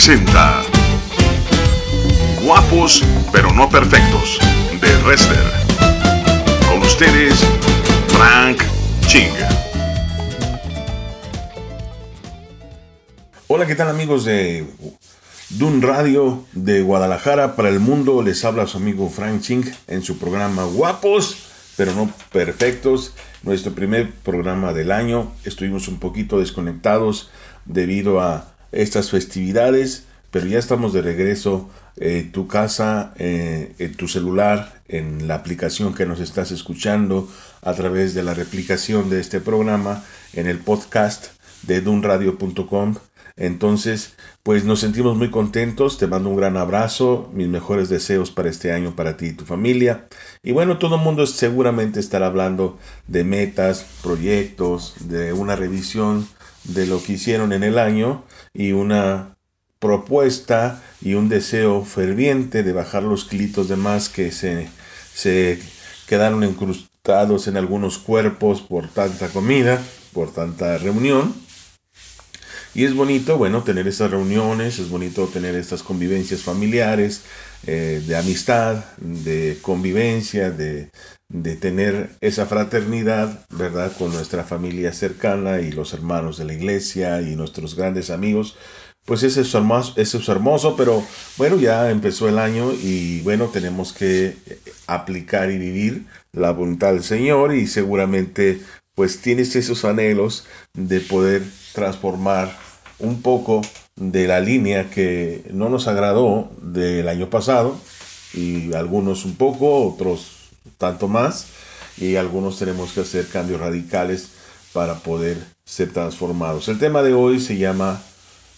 presenta Guapos pero no perfectos de Wrestler. Con ustedes, Frank Ching. Hola, ¿qué tal amigos de Dun Radio de Guadalajara para el mundo? Les habla su amigo Frank Ching en su programa Guapos pero no perfectos. Nuestro primer programa del año. Estuvimos un poquito desconectados debido a estas festividades, pero ya estamos de regreso. en tu casa, eh, en tu celular, en la aplicación que nos estás escuchando a través de la replicación de este programa en el podcast de dunradio.com. Entonces, pues nos sentimos muy contentos, te mando un gran abrazo, mis mejores deseos para este año para ti y tu familia. Y bueno, todo el mundo seguramente estará hablando de metas, proyectos, de una revisión de lo que hicieron en el año y una propuesta y un deseo ferviente de bajar los kilitos de más que se, se quedaron incrustados en algunos cuerpos por tanta comida, por tanta reunión. Y es bonito, bueno, tener estas reuniones, es bonito tener estas convivencias familiares, eh, de amistad, de convivencia, de, de tener esa fraternidad, ¿verdad? Con nuestra familia cercana y los hermanos de la iglesia y nuestros grandes amigos. Pues eso es hermoso, eso es hermoso, pero bueno, ya empezó el año y bueno, tenemos que aplicar y vivir la voluntad del Señor y seguramente pues tienes esos anhelos de poder transformar un poco de la línea que no nos agradó del año pasado y algunos un poco, otros tanto más y algunos tenemos que hacer cambios radicales para poder ser transformados. El tema de hoy se llama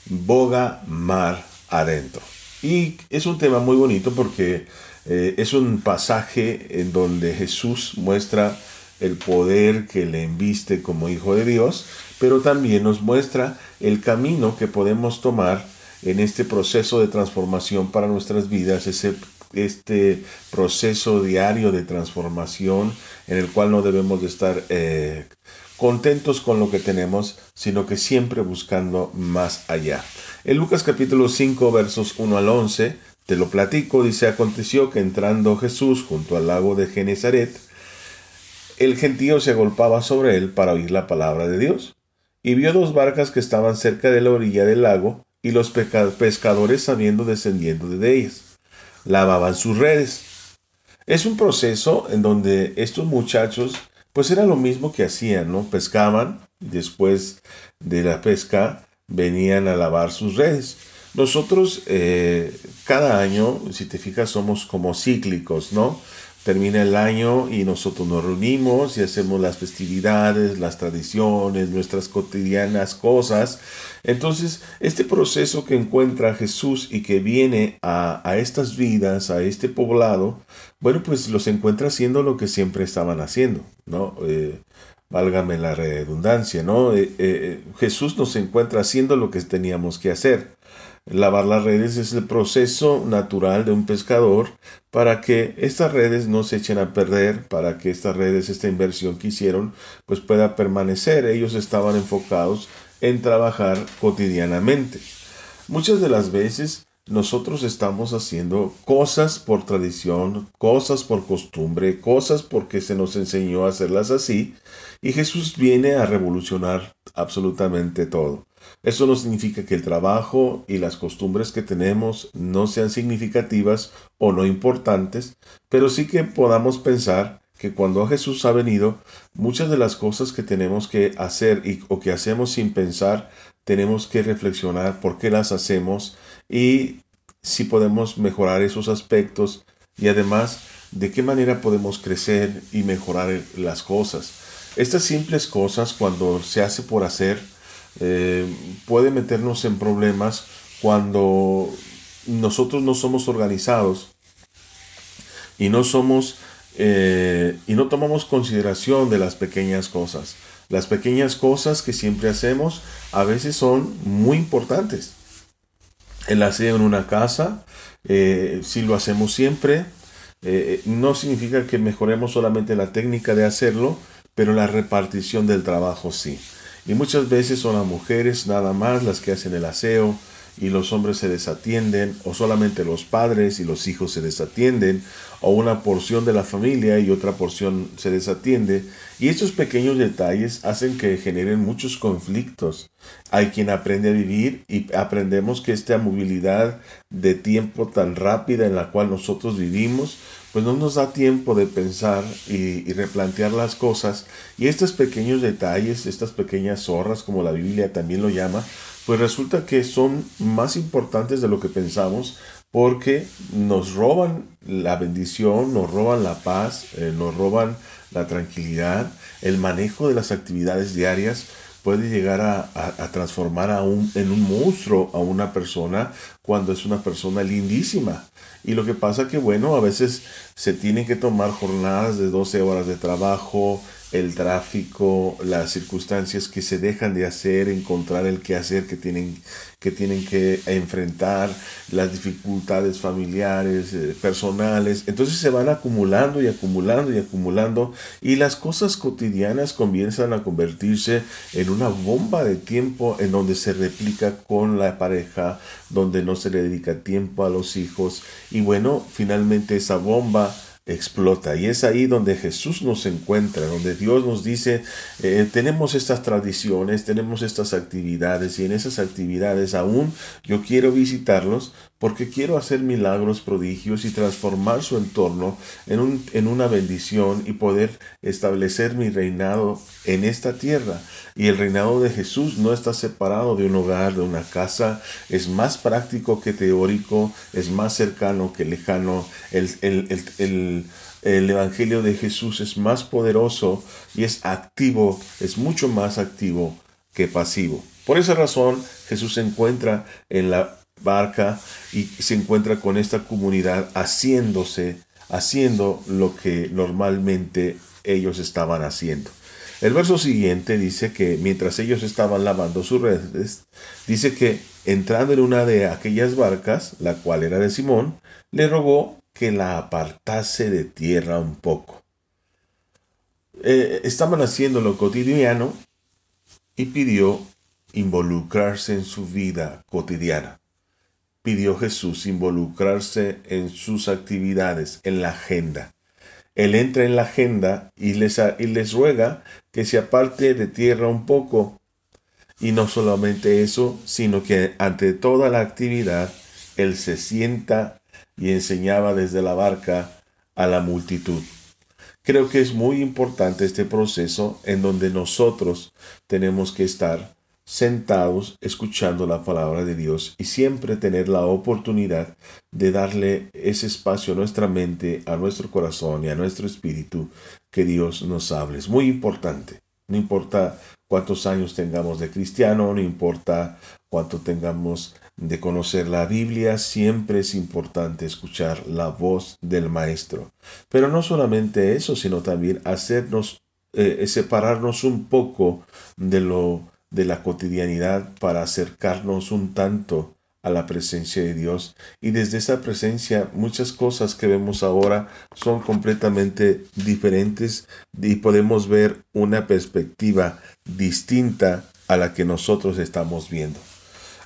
Boga Mar Adentro y es un tema muy bonito porque eh, es un pasaje en donde Jesús muestra el poder que le enviste como hijo de Dios, pero también nos muestra el camino que podemos tomar en este proceso de transformación para nuestras vidas, ese este proceso diario de transformación en el cual no debemos de estar eh, contentos con lo que tenemos, sino que siempre buscando más allá. En Lucas capítulo 5 versos 1 al 11, te lo platico, dice, aconteció que entrando Jesús junto al lago de Genezaret, el gentío se agolpaba sobre él para oír la palabra de Dios, y vio dos barcas que estaban cerca de la orilla del lago, y los pescadores sabiendo descendiendo de ellas lavaban sus redes. Es un proceso en donde estos muchachos, pues era lo mismo que hacían, ¿no? Pescaban, después de la pesca venían a lavar sus redes. Nosotros eh, cada año, si te fijas, somos como cíclicos, ¿no? Termina el año y nosotros nos reunimos y hacemos las festividades, las tradiciones, nuestras cotidianas cosas. Entonces, este proceso que encuentra Jesús y que viene a, estas vidas, a este poblado, bueno, pues los encuentra haciendo lo que siempre estaban haciendo, ¿no? Eh, válgame la redundancia, ¿no? Eh, eh, Jesús nos encuentra haciendo lo que teníamos que hacer. Lavar las redes es el proceso natural de un pescador para que estas redes no se echen a perder, para que estas redes, esta inversión que hicieron, pues pueda permanecer. Ellos estaban enfocados en trabajar cotidianamente. Muchas de las veces nosotros estamos haciendo cosas por tradición, cosas por costumbre, cosas porque se nos enseñó a hacerlas así, y Jesús viene a revolucionar absolutamente todo. Eso no significa que el trabajo y las costumbres que tenemos no sean significativas o no importantes, pero sí que podamos pensar que cuando Jesús ha venido, muchas de las cosas que tenemos que hacer y, o que hacemos sin pensar, tenemos que reflexionar por qué las hacemos y si podemos mejorar esos aspectos y además de qué manera podemos crecer y mejorar las cosas. Estas simples cosas, cuando se hace por hacer, eh, puede meternos en problemas cuando nosotros no somos organizados y no somos eh, y no tomamos consideración de las pequeñas cosas. Las pequeñas cosas que siempre hacemos a veces son muy importantes. El aseo en una casa, eh, si lo hacemos siempre, no significa que mejoremos solamente la técnica de hacerlo, pero la repartición del trabajo sí. Y muchas veces son las mujeres nada más las que hacen el aseo y los hombres se desatienden, o solamente los padres y los hijos se desatienden, o una porción de la familia y otra porción se desatiende. Y estos pequeños detalles hacen que generen muchos conflictos. Hay quien aprende a vivir y aprendemos que esta movilidad de tiempo tan rápida en la cual nosotros vivimos, pues no nos da tiempo de pensar y, replantear las cosas. Y estos pequeños detalles, estas pequeñas zorras, como la Biblia también lo llama, pues resulta que son más importantes de lo que pensamos porque nos roban la bendición, nos roban la paz, eh, nos roban la tranquilidad, el manejo de las actividades diarias puede llegar a, transformar a un, en un monstruo a una persona cuando es una persona lindísima. Y lo que pasa que, bueno, a veces se tienen que tomar jornadas de 12 horas de trabajo, el tráfico, las circunstancias que se dejan de hacer, encontrar el que hacer que tienen que, tienen que enfrentar, las dificultades familiares, eh, personales. Entonces se van acumulando y acumulando y acumulando y las cosas cotidianas comienzan a convertirse en una bomba de tiempo en donde se replica con la pareja, donde no se le dedica tiempo a los hijos y bueno, finalmente esa bomba explota. Y es ahí donde Jesús nos encuentra, donde Dios nos dice, eh, tenemos estas tradiciones, tenemos estas actividades y en esas actividades aún yo quiero visitarlos porque quiero hacer milagros, prodigios y transformar su entorno en, un, en una bendición y poder establecer mi reinado en esta tierra. Y el reinado de Jesús no está separado de un hogar, de una casa, es más práctico que teórico, es más cercano que lejano. El, el, Evangelio de Jesús es más poderoso y es activo, es mucho más activo que pasivo. Por esa razón, Jesús se encuentra en la barca y se encuentra con esta comunidad haciéndose, haciendo lo que normalmente ellos estaban haciendo. El verso siguiente dice que mientras ellos estaban lavando sus redes, dice que entrando en una de aquellas barcas, la cual era de Simón, le rogó que la apartase de tierra un poco. Eh, estaban haciendo lo cotidiano y pidió involucrarse en su vida cotidiana pidió Jesús involucrarse en sus actividades, en la agenda. Él entra en la agenda y les, y les ruega que se aparte de tierra un poco. Y no solamente eso, sino que ante toda la actividad, Él se sienta y enseñaba desde la barca a la multitud. Creo que es muy importante este proceso en donde nosotros tenemos que estar sentados escuchando la palabra de Dios y siempre tener la oportunidad de darle ese espacio a nuestra mente, a nuestro corazón y a nuestro espíritu que Dios nos hable. Es muy importante. No importa cuántos años tengamos de cristiano, no importa cuánto tengamos de conocer la Biblia, siempre es importante escuchar la voz del Maestro. Pero no solamente eso, sino también hacernos, eh, separarnos un poco de lo de la cotidianidad para acercarnos un tanto a la presencia de Dios. Y desde esa presencia muchas cosas que vemos ahora son completamente diferentes y podemos ver una perspectiva distinta a la que nosotros estamos viendo.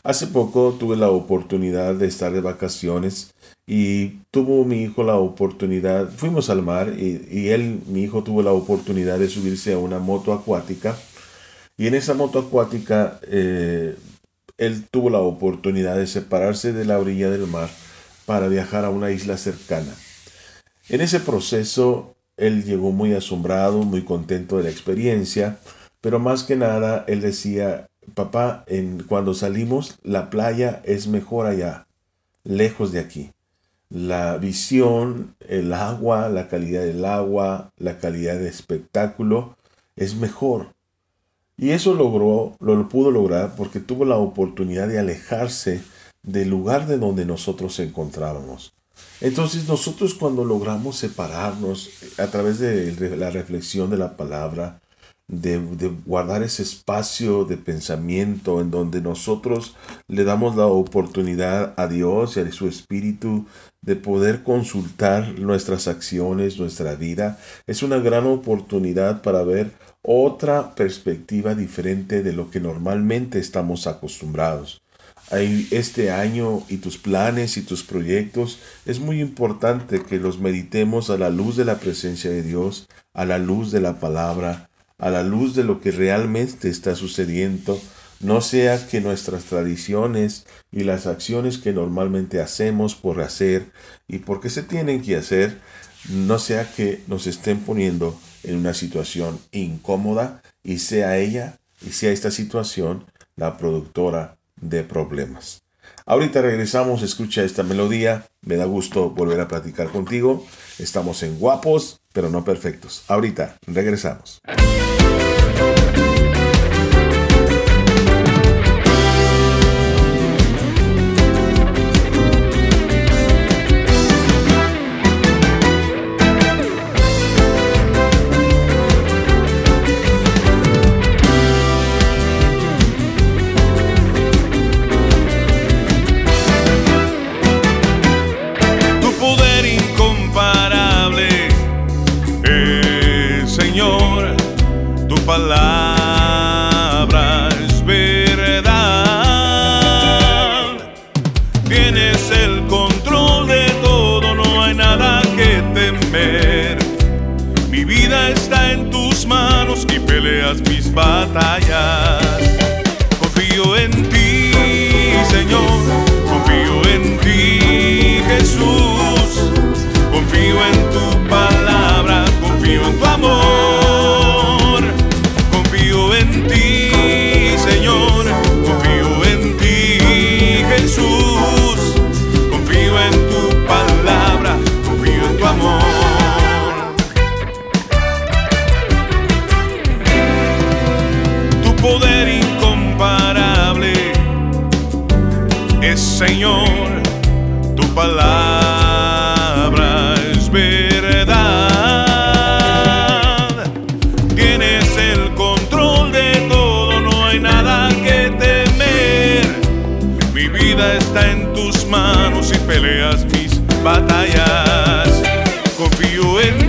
Hace poco tuve la oportunidad de estar de vacaciones y tuvo mi hijo la oportunidad, fuimos al mar y, y él, mi hijo, tuvo la oportunidad de subirse a una moto acuática y en esa moto acuática, eh, él tuvo la oportunidad de separarse de la orilla del mar para viajar a una isla cercana. En ese proceso, él llegó muy asombrado, muy contento de la experiencia, pero más que nada, él decía, papá, en, cuando salimos, la playa es mejor allá, lejos de aquí. La visión, el agua, la calidad del agua, la calidad de espectáculo es mejor. Y eso logró, lo pudo lograr porque tuvo la oportunidad de alejarse del lugar de donde nosotros encontrábamos. Entonces nosotros cuando logramos separarnos a través de la reflexión de la palabra, de, guardar ese espacio de pensamiento en donde nosotros le damos la oportunidad a Dios y a su Espíritu de poder consultar nuestras acciones, nuestra vida, es una gran oportunidad para ver otra perspectiva diferente de lo que normalmente estamos acostumbrados. este año y tus planes y tus proyectos, es muy importante que los meditemos a la luz de la presencia de Dios, a la luz de la palabra, a la luz de lo que realmente está sucediendo, no sea que nuestras tradiciones y las acciones que normalmente hacemos por hacer y porque se tienen que hacer, no sea que nos estén poniendo en una situación incómoda y sea ella y sea esta situación la productora de problemas. Ahorita regresamos, escucha esta melodía, me da gusto volver a platicar contigo. Estamos en guapos, pero no perfectos. Ahorita regresamos. Mi vida está en tus manos y peleas mis batallas. Confío en ti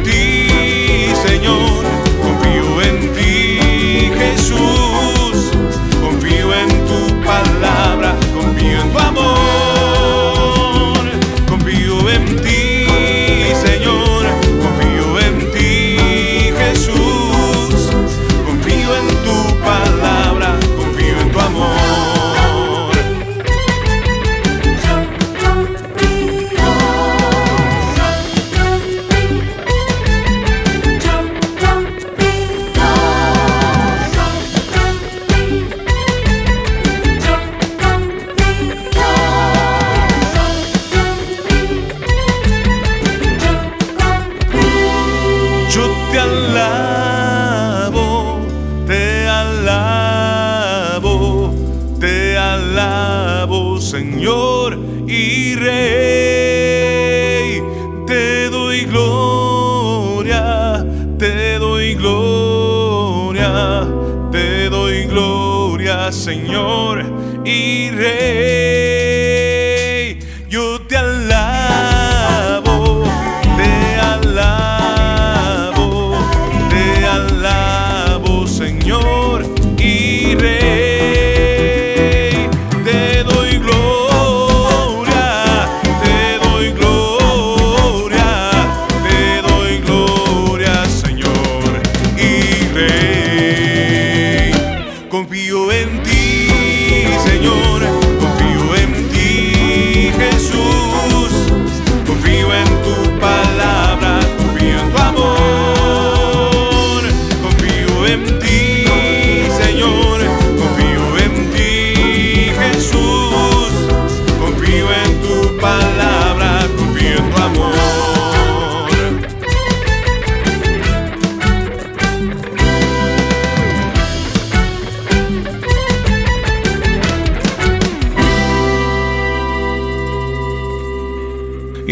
Señor y Rey.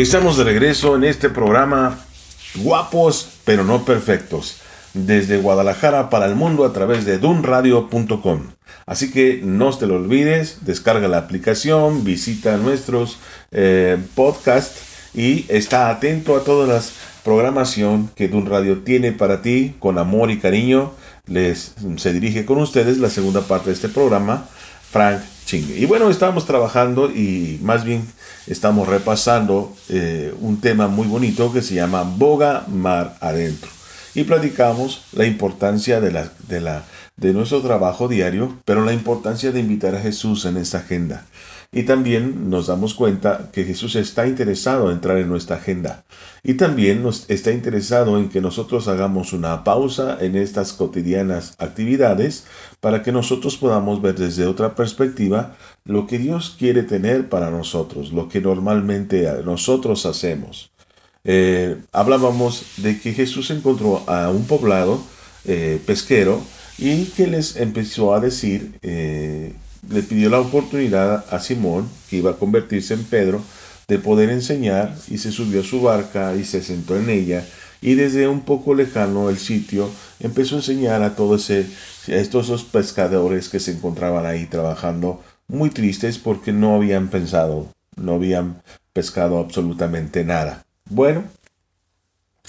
Estamos de regreso en este programa Guapos pero no perfectos, desde Guadalajara para el mundo a través de dunradio.com. Así que no te lo olvides, descarga la aplicación, visita nuestros eh, podcasts y está atento a todas las programación que Dun Radio tiene para ti con amor y cariño. Les se dirige con ustedes la segunda parte de este programa, Frank chingue. Y bueno, estamos trabajando y más bien estamos repasando eh, un tema muy bonito que se llama Boga Mar Adentro. Y platicamos la importancia de, la, de, de nuestro trabajo diario, pero la importancia de invitar a Jesús en esta agenda. Y también nos damos cuenta que Jesús está interesado en entrar en nuestra agenda. Y también nos está interesado en que nosotros hagamos una pausa en estas cotidianas actividades para que nosotros podamos ver desde otra perspectiva lo que Dios quiere tener para nosotros, lo que normalmente nosotros hacemos. Eh, hablábamos de que Jesús encontró a un poblado eh, pesquero y que les empezó a decir eh, le pidió la oportunidad a Simón, que iba a convertirse en Pedro, de poder enseñar y se subió a su barca y se sentó en ella y desde un poco lejano el sitio empezó a enseñar a todos estos pescadores que se encontraban ahí trabajando muy tristes porque no habían pensado, no habían pescado absolutamente nada. Bueno,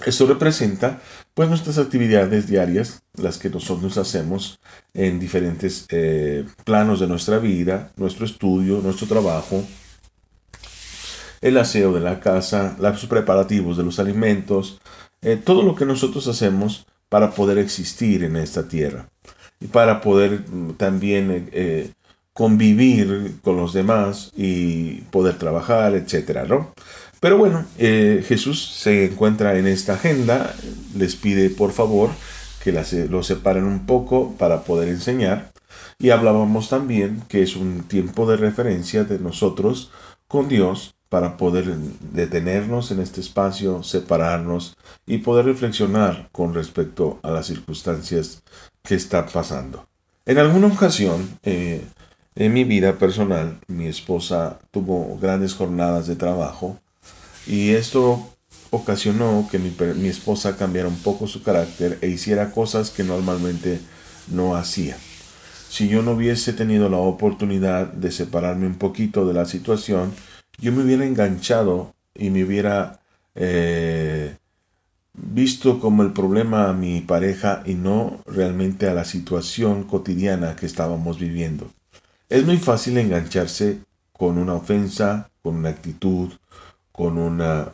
esto representa pues nuestras actividades diarias, las que nosotros hacemos en diferentes eh, planos de nuestra vida, nuestro estudio, nuestro trabajo, el aseo de la casa, los preparativos de los alimentos, eh, todo lo que nosotros hacemos para poder existir en esta tierra y para poder mm, también eh, convivir con los demás y poder trabajar, etcétera, ¿no? Pero bueno, eh, Jesús se encuentra en esta agenda, les pide por favor que lo separen un poco para poder enseñar. Y hablábamos también que es un tiempo de referencia de nosotros con Dios para poder detenernos en este espacio, separarnos y poder reflexionar con respecto a las circunstancias que están pasando. En alguna ocasión, eh, en mi vida personal, mi esposa tuvo grandes jornadas de trabajo y esto ocasionó que mi, esposa cambiara un poco su carácter e hiciera cosas que normalmente no hacía. Si yo no hubiese tenido la oportunidad de separarme un poquito de la situación, yo me hubiera enganchado y me hubiera eh, visto como el problema a mi pareja y no realmente a la situación cotidiana que estábamos viviendo. Es muy fácil engancharse con una ofensa, con una actitud, con una,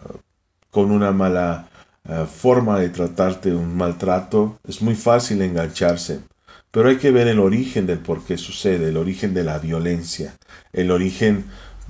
con una mala eh, forma de tratarte, un maltrato, es muy fácil engancharse. Pero hay que ver el origen del por qué sucede, el origen de la violencia, el origen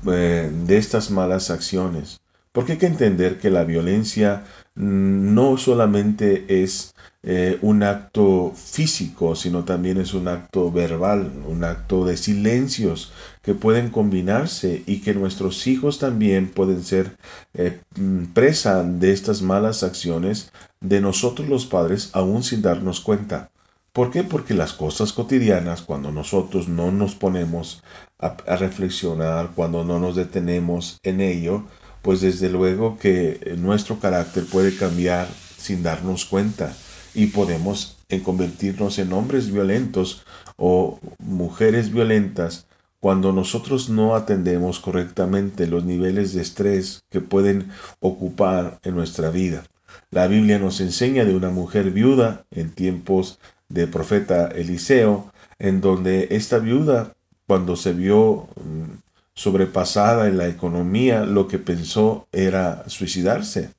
eh, de estas malas acciones. Porque hay que entender que la violencia mm, no solamente es eh, un acto físico, sino también es un acto verbal, un acto de silencios que pueden combinarse y que nuestros hijos también pueden ser eh, mm, presa de estas malas acciones de nosotros los padres aún sin darnos cuenta. ¿Por qué? Porque las cosas cotidianas, cuando nosotros no nos ponemos a, reflexionar, cuando no nos detenemos en ello, pues desde luego que eh, nuestro carácter puede cambiar sin darnos cuenta y podemos convertirnos en hombres violentos o mujeres violentas cuando nosotros no atendemos correctamente los niveles de estrés que pueden ocupar en nuestra vida. La Biblia nos enseña de una mujer viuda en tiempos de profeta Eliseo, en donde esta viuda, cuando se vio mm, sobrepasada en la economía, lo que pensó era suicidarse,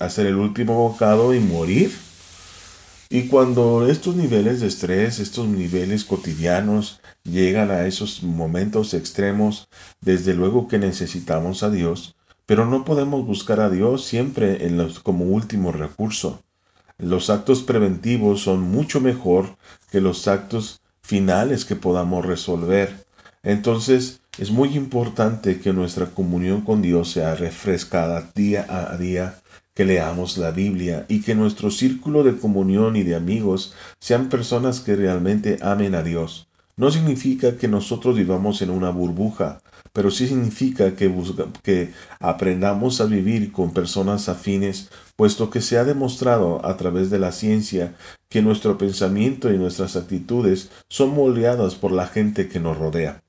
hacer el último bocado y morir. Y cuando estos niveles de estrés, estos niveles cotidianos llegan a esos momentos extremos, desde luego que necesitamos a Dios, pero no podemos buscar a Dios siempre en los, como último recurso. Los actos preventivos son mucho mejor que los actos finales que podamos resolver. Entonces, es muy importante que nuestra comunión con Dios sea refrescada día a día que leamos la Biblia y que nuestro círculo de comunión y de amigos sean personas que realmente amen a Dios. No significa que nosotros vivamos en una burbuja, pero sí significa que, aprendamos a vivir con personas afines, puesto que se ha demostrado a través de la ciencia que nuestro pensamiento y nuestras actitudes son moldeadas por la gente que nos rodea.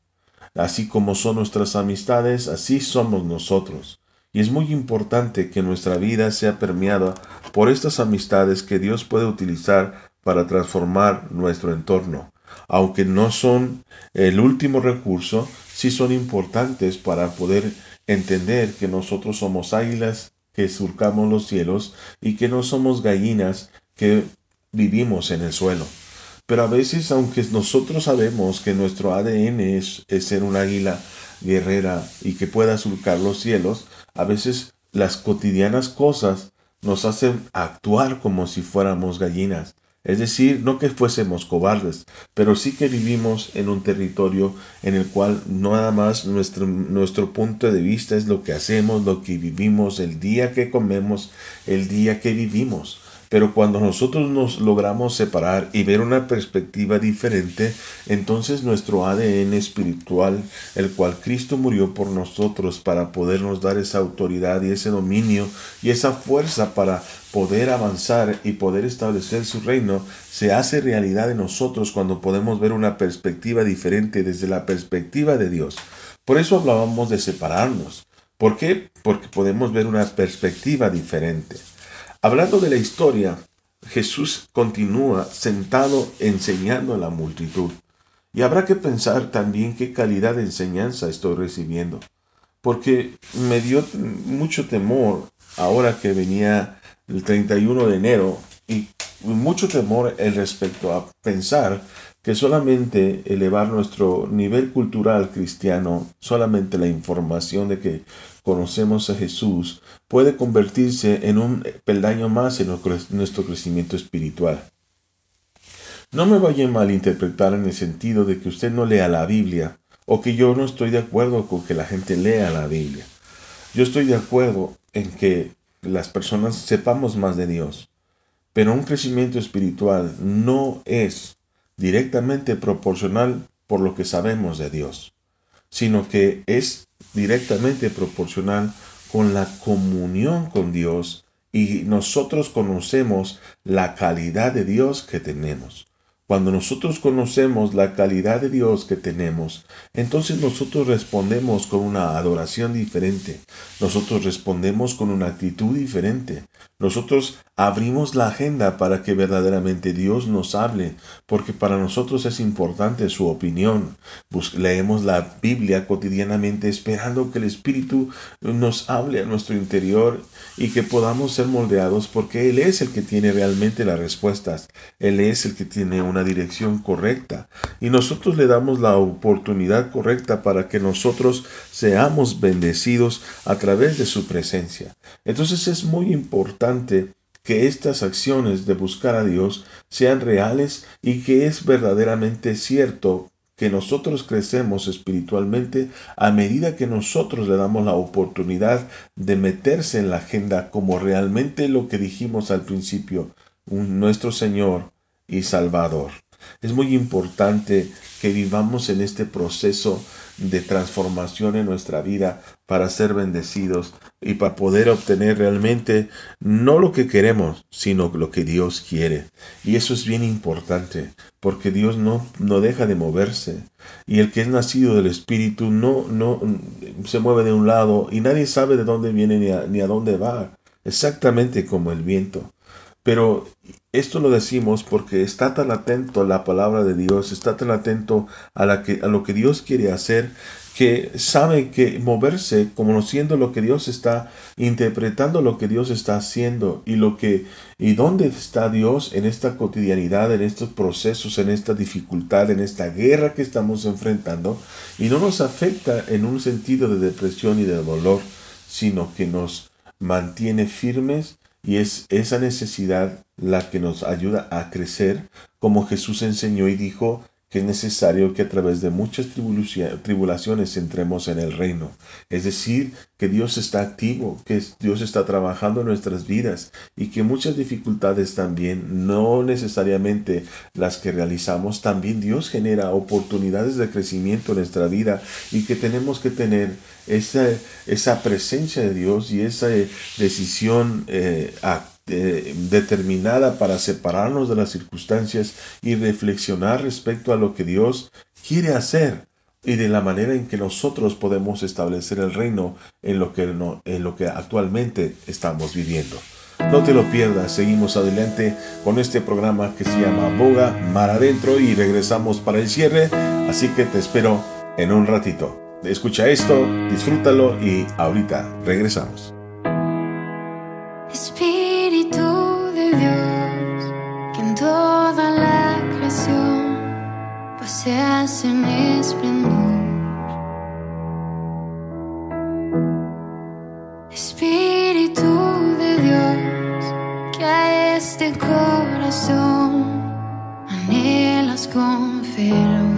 Así como son nuestras amistades, así somos nosotros. Y es muy importante que nuestra vida sea permeada por estas amistades que Dios puede utilizar para transformar nuestro entorno. aunque no son el último recurso, sí son importantes para poder entender que nosotros somos águilas que surcamos los cielos y que no somos gallinas que vivimos en el suelo. Pero a veces, aunque nosotros sabemos que nuestro ADN es, ser un águila guerrera y que pueda surcar los cielos, a veces las cotidianas cosas nos hacen actuar como si fuéramos gallinas. Es decir, no que fuésemos cobardes, pero sí que vivimos en un territorio en el cual nada más nuestro, nuestro punto de vista es lo que hacemos, lo que vivimos, el día que comemos, el día que vivimos. Pero cuando nosotros nos logramos separar y ver una perspectiva diferente, entonces nuestro ADN espiritual, el cual Cristo murió por nosotros para podernos dar esa autoridad y ese dominio y esa fuerza para poder avanzar y poder establecer su reino, se hace realidad en nosotros cuando podemos ver una perspectiva diferente desde la perspectiva de Dios. Por eso hablábamos de separarnos. ¿Por qué? Porque podemos ver una perspectiva diferente. Hablando de la historia, Jesús continúa sentado enseñando a la multitud. Y habrá que pensar también qué calidad de enseñanza estoy recibiendo. Porque me dio mucho temor ahora que venía el 31 de enero y mucho temor el respecto a pensar que solamente elevar nuestro nivel cultural cristiano, solamente la información de que conocemos a Jesús, puede convertirse en un peldaño más en nuestro crecimiento espiritual. No me vaya a malinterpretar en el sentido de que usted no lea la Biblia o que yo no estoy de acuerdo con que la gente lea la Biblia. Yo estoy de acuerdo en que las personas sepamos más de Dios, pero un crecimiento espiritual no es directamente proporcional por lo que sabemos de Dios, sino que es directamente proporcional con la comunión con Dios y nosotros conocemos la calidad de Dios que tenemos. Cuando nosotros conocemos la calidad de Dios que tenemos, entonces nosotros respondemos con una adoración diferente, nosotros respondemos con una actitud diferente, nosotros abrimos la agenda para que verdaderamente Dios nos hable, porque para nosotros es importante su opinión. leemos la Biblia cotidianamente esperando que el Espíritu nos hable a nuestro interior y que podamos ser moldeados porque Él es el que tiene realmente las respuestas. Él es el que tiene una dirección correcta y nosotros le damos la oportunidad correcta para que nosotros seamos bendecidos a través de su presencia. Entonces es muy importante que estas acciones de buscar a Dios sean reales y que es verdaderamente cierto que nosotros crecemos espiritualmente a medida que nosotros le damos la oportunidad de meterse en la agenda como realmente lo que dijimos al principio, nuestro Señor y Salvador. Es muy importante que vivamos en este proceso de transformación en nuestra vida para ser bendecidos y para poder obtener realmente no lo que queremos, sino lo que Dios quiere. Y eso es bien importante, porque Dios no, no deja de moverse. Y el que es nacido del Espíritu no, no se mueve de un lado y nadie sabe de dónde viene ni a, ni a dónde va, exactamente como el viento. Pero esto lo decimos porque está tan atento a la palabra de Dios, está tan atento a, la que, a lo que Dios quiere hacer, que sabe que moverse conociendo lo que Dios está interpretando lo que Dios está haciendo y lo que y dónde está Dios en esta cotidianidad, en estos procesos, en esta dificultad, en esta guerra que estamos enfrentando y no nos afecta en un sentido de depresión y de dolor, sino que nos mantiene firmes y es esa necesidad la que nos ayuda a crecer, como Jesús enseñó y dijo que es necesario que a través de muchas tribulaciones entremos en el reino. Es decir, que Dios está activo, que Dios está trabajando en nuestras vidas y que muchas dificultades también, no necesariamente las que realizamos, también Dios genera oportunidades de crecimiento en nuestra vida y que tenemos que tener esa, esa presencia de Dios y esa eh, decisión eh, eh, determinada para separarnos de las circunstancias y reflexionar respecto a lo que Dios quiere hacer y de la manera en que nosotros podemos establecer el reino en lo que, no, en lo que actualmente estamos viviendo. No te lo pierdas, seguimos adelante con este programa que se llama Boga Mar Adentro y regresamos para el cierre, así que te espero en un ratito. Escucha esto, disfrútalo y ahorita regresamos. Espíritu de Dios, que en toda la creación paseas en esplendor. Espíritu de Dios, que a este corazón anhelas con fervor.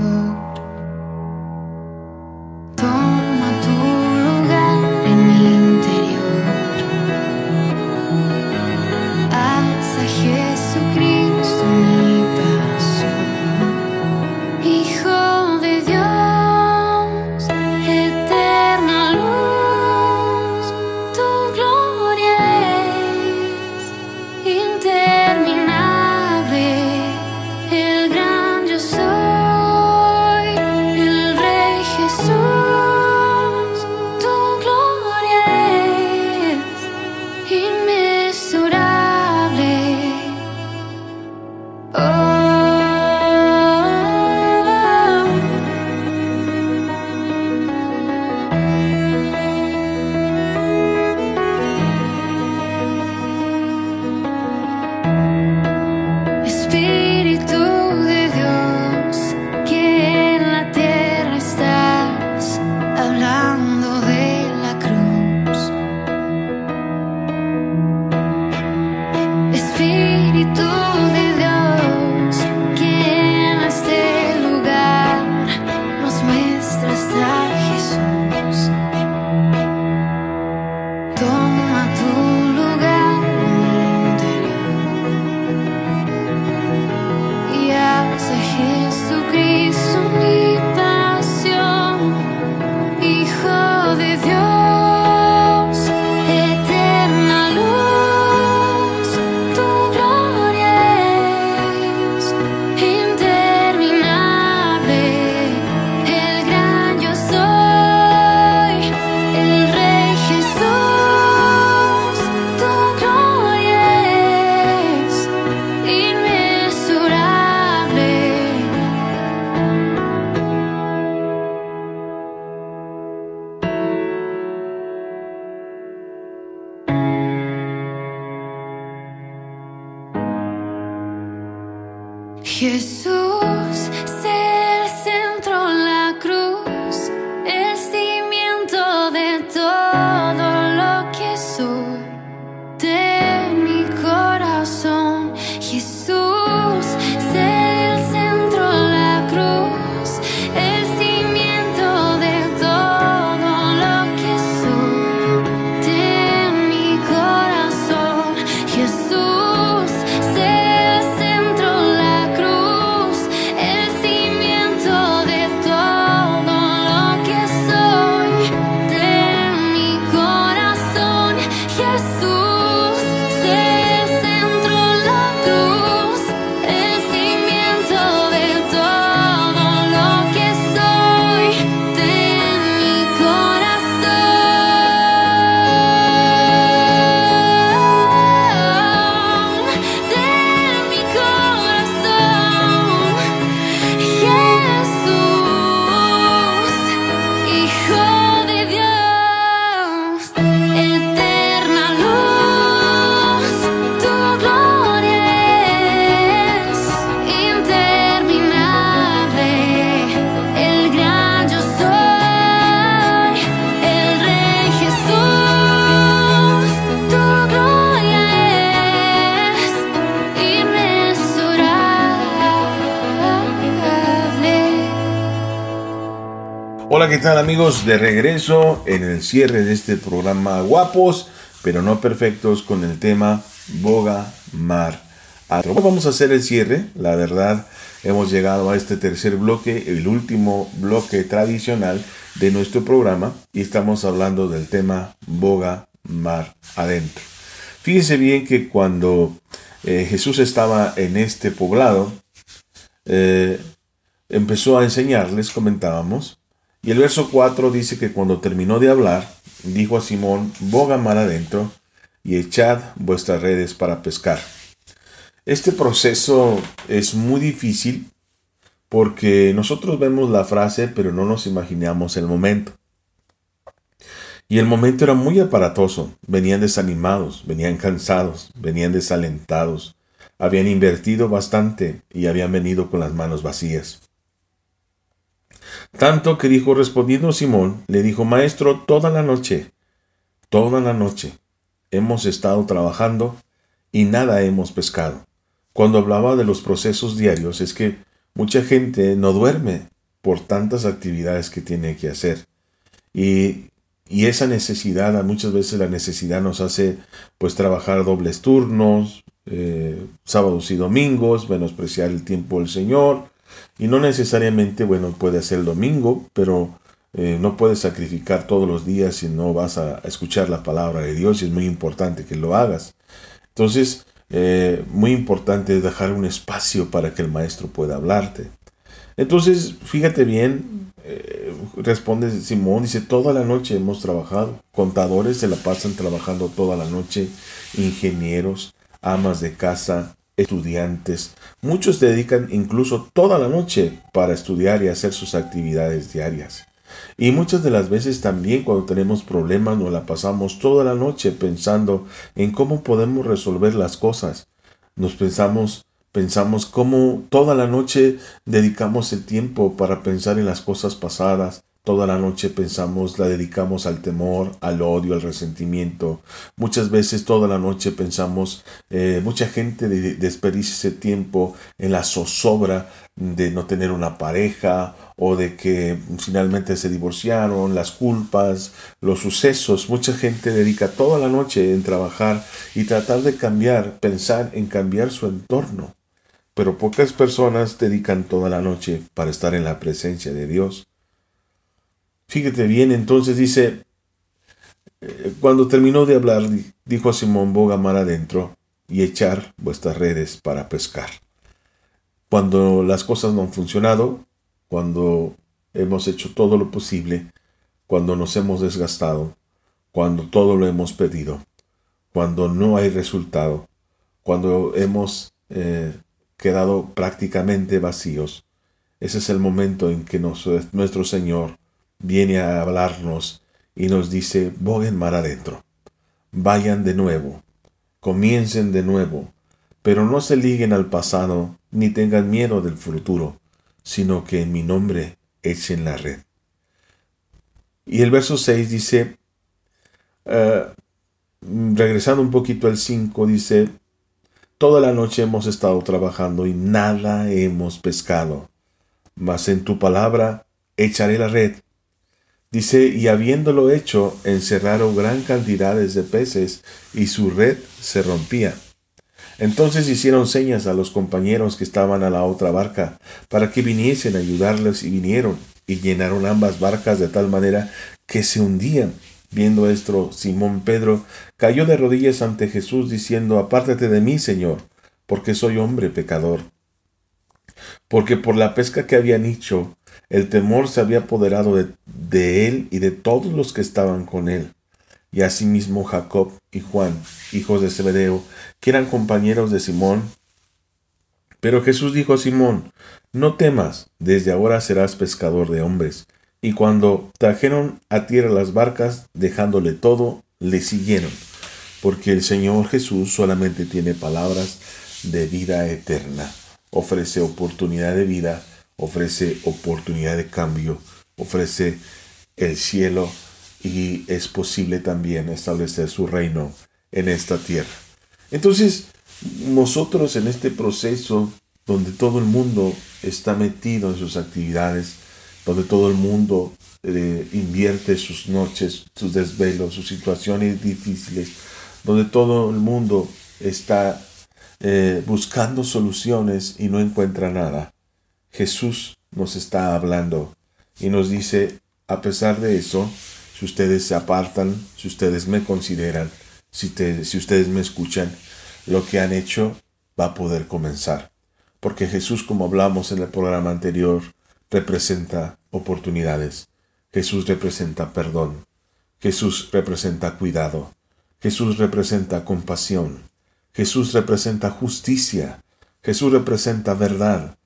amigos, de regreso en el cierre de este programa Guapos, pero no perfectos con el tema Boga Mar. Ah, vamos a hacer el cierre, la verdad, hemos llegado a este tercer bloque, el último bloque tradicional de nuestro programa y estamos hablando del tema Boga Mar adentro. Fíjense bien que cuando eh, Jesús estaba en este poblado, eh, empezó a enseñarles, comentábamos, y el verso 4 dice que cuando terminó de hablar, dijo a Simón, boga mar adentro y echad vuestras redes para pescar. Este proceso es muy difícil porque nosotros vemos la frase pero no nos imaginamos el momento. Y el momento era muy aparatoso. Venían desanimados, venían cansados, venían desalentados. Habían invertido bastante y habían venido con las manos vacías. Tanto que dijo respondiendo Simón, le dijo, Maestro, toda la noche, toda la noche hemos estado trabajando y nada hemos pescado. Cuando hablaba de los procesos diarios es que mucha gente no duerme por tantas actividades que tiene que hacer. Y, y esa necesidad, muchas veces la necesidad nos hace pues trabajar dobles turnos, eh, sábados y domingos, menospreciar el tiempo del Señor, y no necesariamente, bueno, puede ser el domingo, pero eh, no puedes sacrificar todos los días si no vas a escuchar la palabra de Dios y es muy importante que lo hagas. Entonces, eh, muy importante es dejar un espacio para que el maestro pueda hablarte. Entonces, fíjate bien, eh, responde Simón, dice, toda la noche hemos trabajado. Contadores se la pasan trabajando toda la noche, ingenieros, amas de casa, estudiantes. Muchos dedican incluso toda la noche para estudiar y hacer sus actividades diarias. Y muchas de las veces también cuando tenemos problemas nos la pasamos toda la noche pensando en cómo podemos resolver las cosas. Nos pensamos, pensamos cómo toda la noche dedicamos el tiempo para pensar en las cosas pasadas, Toda la noche pensamos, la dedicamos al temor, al odio, al resentimiento. Muchas veces toda la noche pensamos, eh, mucha gente desperdicia ese tiempo en la zozobra de no tener una pareja o de que finalmente se divorciaron, las culpas, los sucesos. Mucha gente dedica toda la noche en trabajar y tratar de cambiar, pensar en cambiar su entorno. Pero pocas personas dedican toda la noche para estar en la presencia de Dios. Fíjate bien, entonces dice, eh, cuando terminó de hablar, dijo a Simón, boga mar adentro y echar vuestras redes para pescar. Cuando las cosas no han funcionado, cuando hemos hecho todo lo posible, cuando nos hemos desgastado, cuando todo lo hemos pedido, cuando no hay resultado, cuando hemos eh, quedado prácticamente vacíos, ese es el momento en que nuestro Señor viene a hablarnos y nos dice, boguen mar adentro, vayan de nuevo, comiencen de nuevo, pero no se liguen al pasado ni tengan miedo del futuro, sino que en mi nombre echen la red. Y el verso 6 dice, eh, regresando un poquito al 5, dice, Toda la noche hemos estado trabajando y nada hemos pescado, mas en tu palabra echaré la red. Dice, y habiéndolo hecho, encerraron gran cantidades de peces y su red se rompía. Entonces hicieron señas a los compañeros que estaban a la otra barca para que viniesen a ayudarles y vinieron y llenaron ambas barcas de tal manera que se hundían. Viendo esto, Simón Pedro cayó de rodillas ante Jesús diciendo, Apártate de mí, Señor, porque soy hombre pecador. Porque por la pesca que habían hecho, el temor se había apoderado de, él y de todos los que estaban con él. Y asimismo Jacob y Juan, hijos de Zebedeo, que eran compañeros de Simón. Pero Jesús dijo a Simón, No temas, desde ahora serás pescador de hombres. Y cuando trajeron a tierra las barcas, dejándole todo, le siguieron, porque el Señor Jesús solamente tiene palabras de vida eterna, ofrece oportunidad de vida ofrece oportunidad de cambio, ofrece el cielo y es posible también establecer su reino en esta tierra. Entonces, nosotros en este proceso donde todo el mundo está metido en sus actividades, donde todo el mundo eh, invierte sus noches, sus desvelos, sus situaciones difíciles, donde todo el mundo está eh, buscando soluciones y no encuentra nada. Jesús nos está hablando y nos dice, a pesar de eso, si ustedes se apartan, si ustedes me consideran, si, ustedes me escuchan, lo que han hecho va a poder comenzar. Porque Jesús, como hablamos en el programa anterior, representa oportunidades. Jesús representa perdón. Jesús representa cuidado. Jesús representa compasión. Jesús representa justicia. Jesús representa verdad.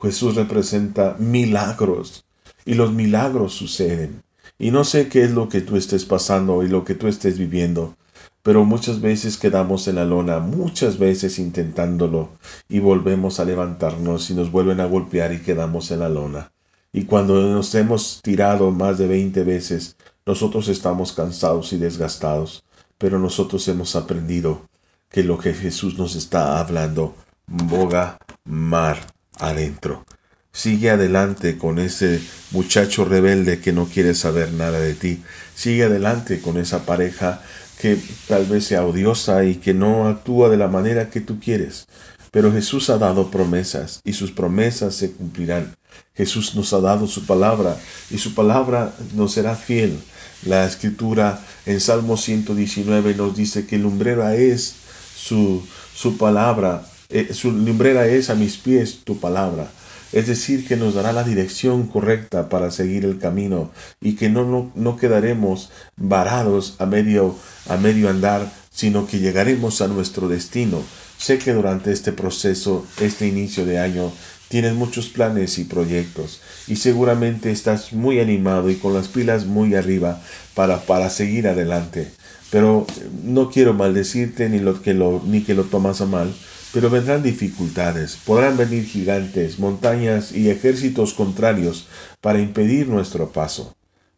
Jesús representa milagros. Y los milagros suceden. Y no sé qué es lo que tú estés pasando y lo que tú estés viviendo, pero muchas veces quedamos en la lona, muchas veces intentándolo, y volvemos a levantarnos y nos vuelven a golpear y quedamos en la lona. Y cuando nos hemos tirado más de veinte veces, nosotros estamos cansados y desgastados, pero nosotros hemos aprendido que lo que Jesús nos está hablando boga mar adentro. Sigue adelante con ese muchacho rebelde que no quiere saber nada de ti. Sigue adelante con esa pareja que tal vez sea odiosa y que no actúa de la manera que tú quieres. Pero Jesús ha dado promesas y sus promesas se cumplirán. Jesús nos ha dado su palabra y su palabra nos será fiel. La escritura en Salmo 119 nos dice que lumbrera es su, su palabra, eh, su lumbrera es a mis pies tu palabra es decir, que nos dará la dirección correcta para seguir el camino y que no, no, no quedaremos varados a medio, a medio andar, sino que llegaremos a nuestro destino. Sé que durante este proceso, este inicio de año, tienes muchos planes y proyectos y seguramente estás muy animado y con las pilas muy arriba para, para seguir adelante. Pero no quiero maldecirte ni, lo, que lo, ni que lo tomas a mal, pero vendrán dificultades, podrán venir gigantes, montañas y ejércitos contrarios para impedir nuestro paso.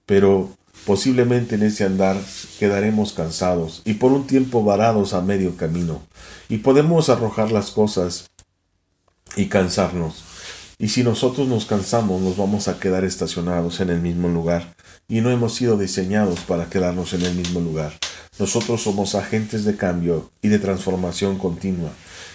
Pero posiblemente en ese andar quedaremos cansados y por un tiempo varados a medio camino, y podemos arrojar las cosas y cansarnos. Y si nosotros nos cansamos, nos vamos a quedar estacionados en el mismo lugar, y no hemos sido diseñados para quedarnos en el mismo lugar. Nosotros somos agentes de cambio y de transformación continua.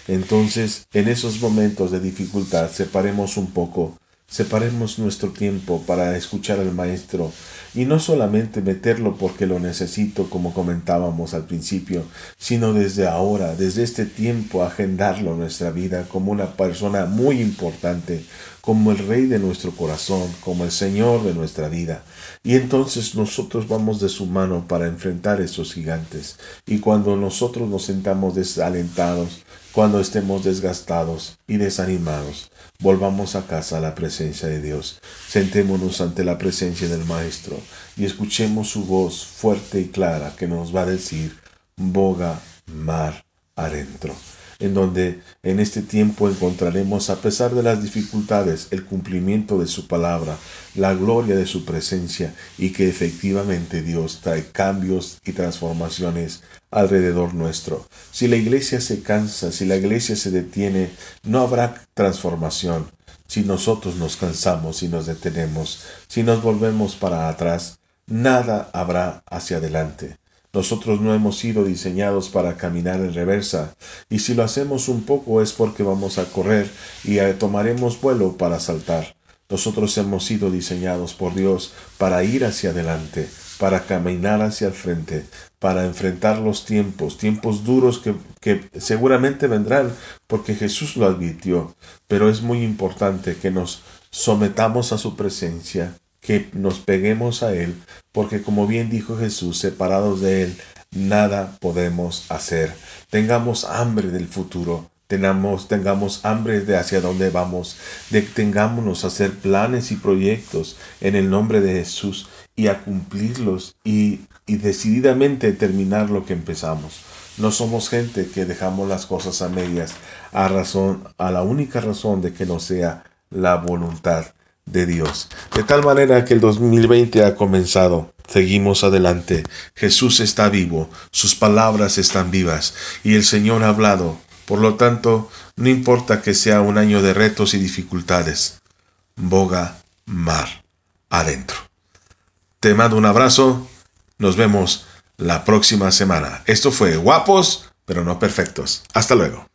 Entonces, en esos momentos de dificultad, separemos un poco, separemos nuestro tiempo para escuchar al Maestro y no solamente meterlo porque lo necesito, como comentábamos al principio, sino desde ahora, desde este tiempo, agendarlo en nuestra vida como una persona muy importante, como el Rey de nuestro corazón, como el Señor de nuestra vida. Y entonces nosotros vamos de su mano para enfrentar esos gigantes. Y cuando nosotros nos sentamos desalentados, cuando estemos desgastados y desanimados, volvamos a casa a la presencia de Dios. Sentémonos ante la presencia del Maestro y escuchemos su voz fuerte y clara que nos va a decir, boga mar adentro en donde en este tiempo encontraremos, a pesar de las dificultades, el cumplimiento de su palabra, la gloria de su presencia y que efectivamente Dios trae cambios y transformaciones alrededor nuestro. Si la iglesia se cansa, si la iglesia se detiene, no habrá transformación. Si nosotros nos cansamos y nos detenemos, si nos volvemos para atrás, nada habrá hacia adelante. Nosotros no hemos sido diseñados para caminar en reversa, y si lo hacemos un poco es porque vamos a correr y tomaremos vuelo para saltar. Nosotros hemos sido diseñados por Dios para ir hacia adelante, para caminar hacia el frente, para enfrentar los tiempos, tiempos duros que, que, seguramente vendrán, porque Jesús lo advirtió, pero es muy importante que nos sometamos a su presencia, que nos peguemos a Él, porque como bien dijo Jesús, separados de Él, nada podemos hacer. Tengamos hambre del futuro, tengamos, tengamos hambre de hacia dónde vamos, detengámonos a hacer planes y proyectos en el nombre de Jesús y a cumplirlos y, y decididamente terminar lo que empezamos. No somos gente que dejamos las cosas a medias a razón, a la única razón de que no sea la voluntad de Dios. De tal manera que el 2020 ha comenzado. Seguimos adelante. Jesús está vivo, sus palabras están vivas y el Señor ha hablado. Por lo tanto, no importa que sea un año de retos y dificultades. Boga mar adentro. Te mando un abrazo. Nos vemos la próxima semana. Esto fue Guapos, pero no perfectos. Hasta luego.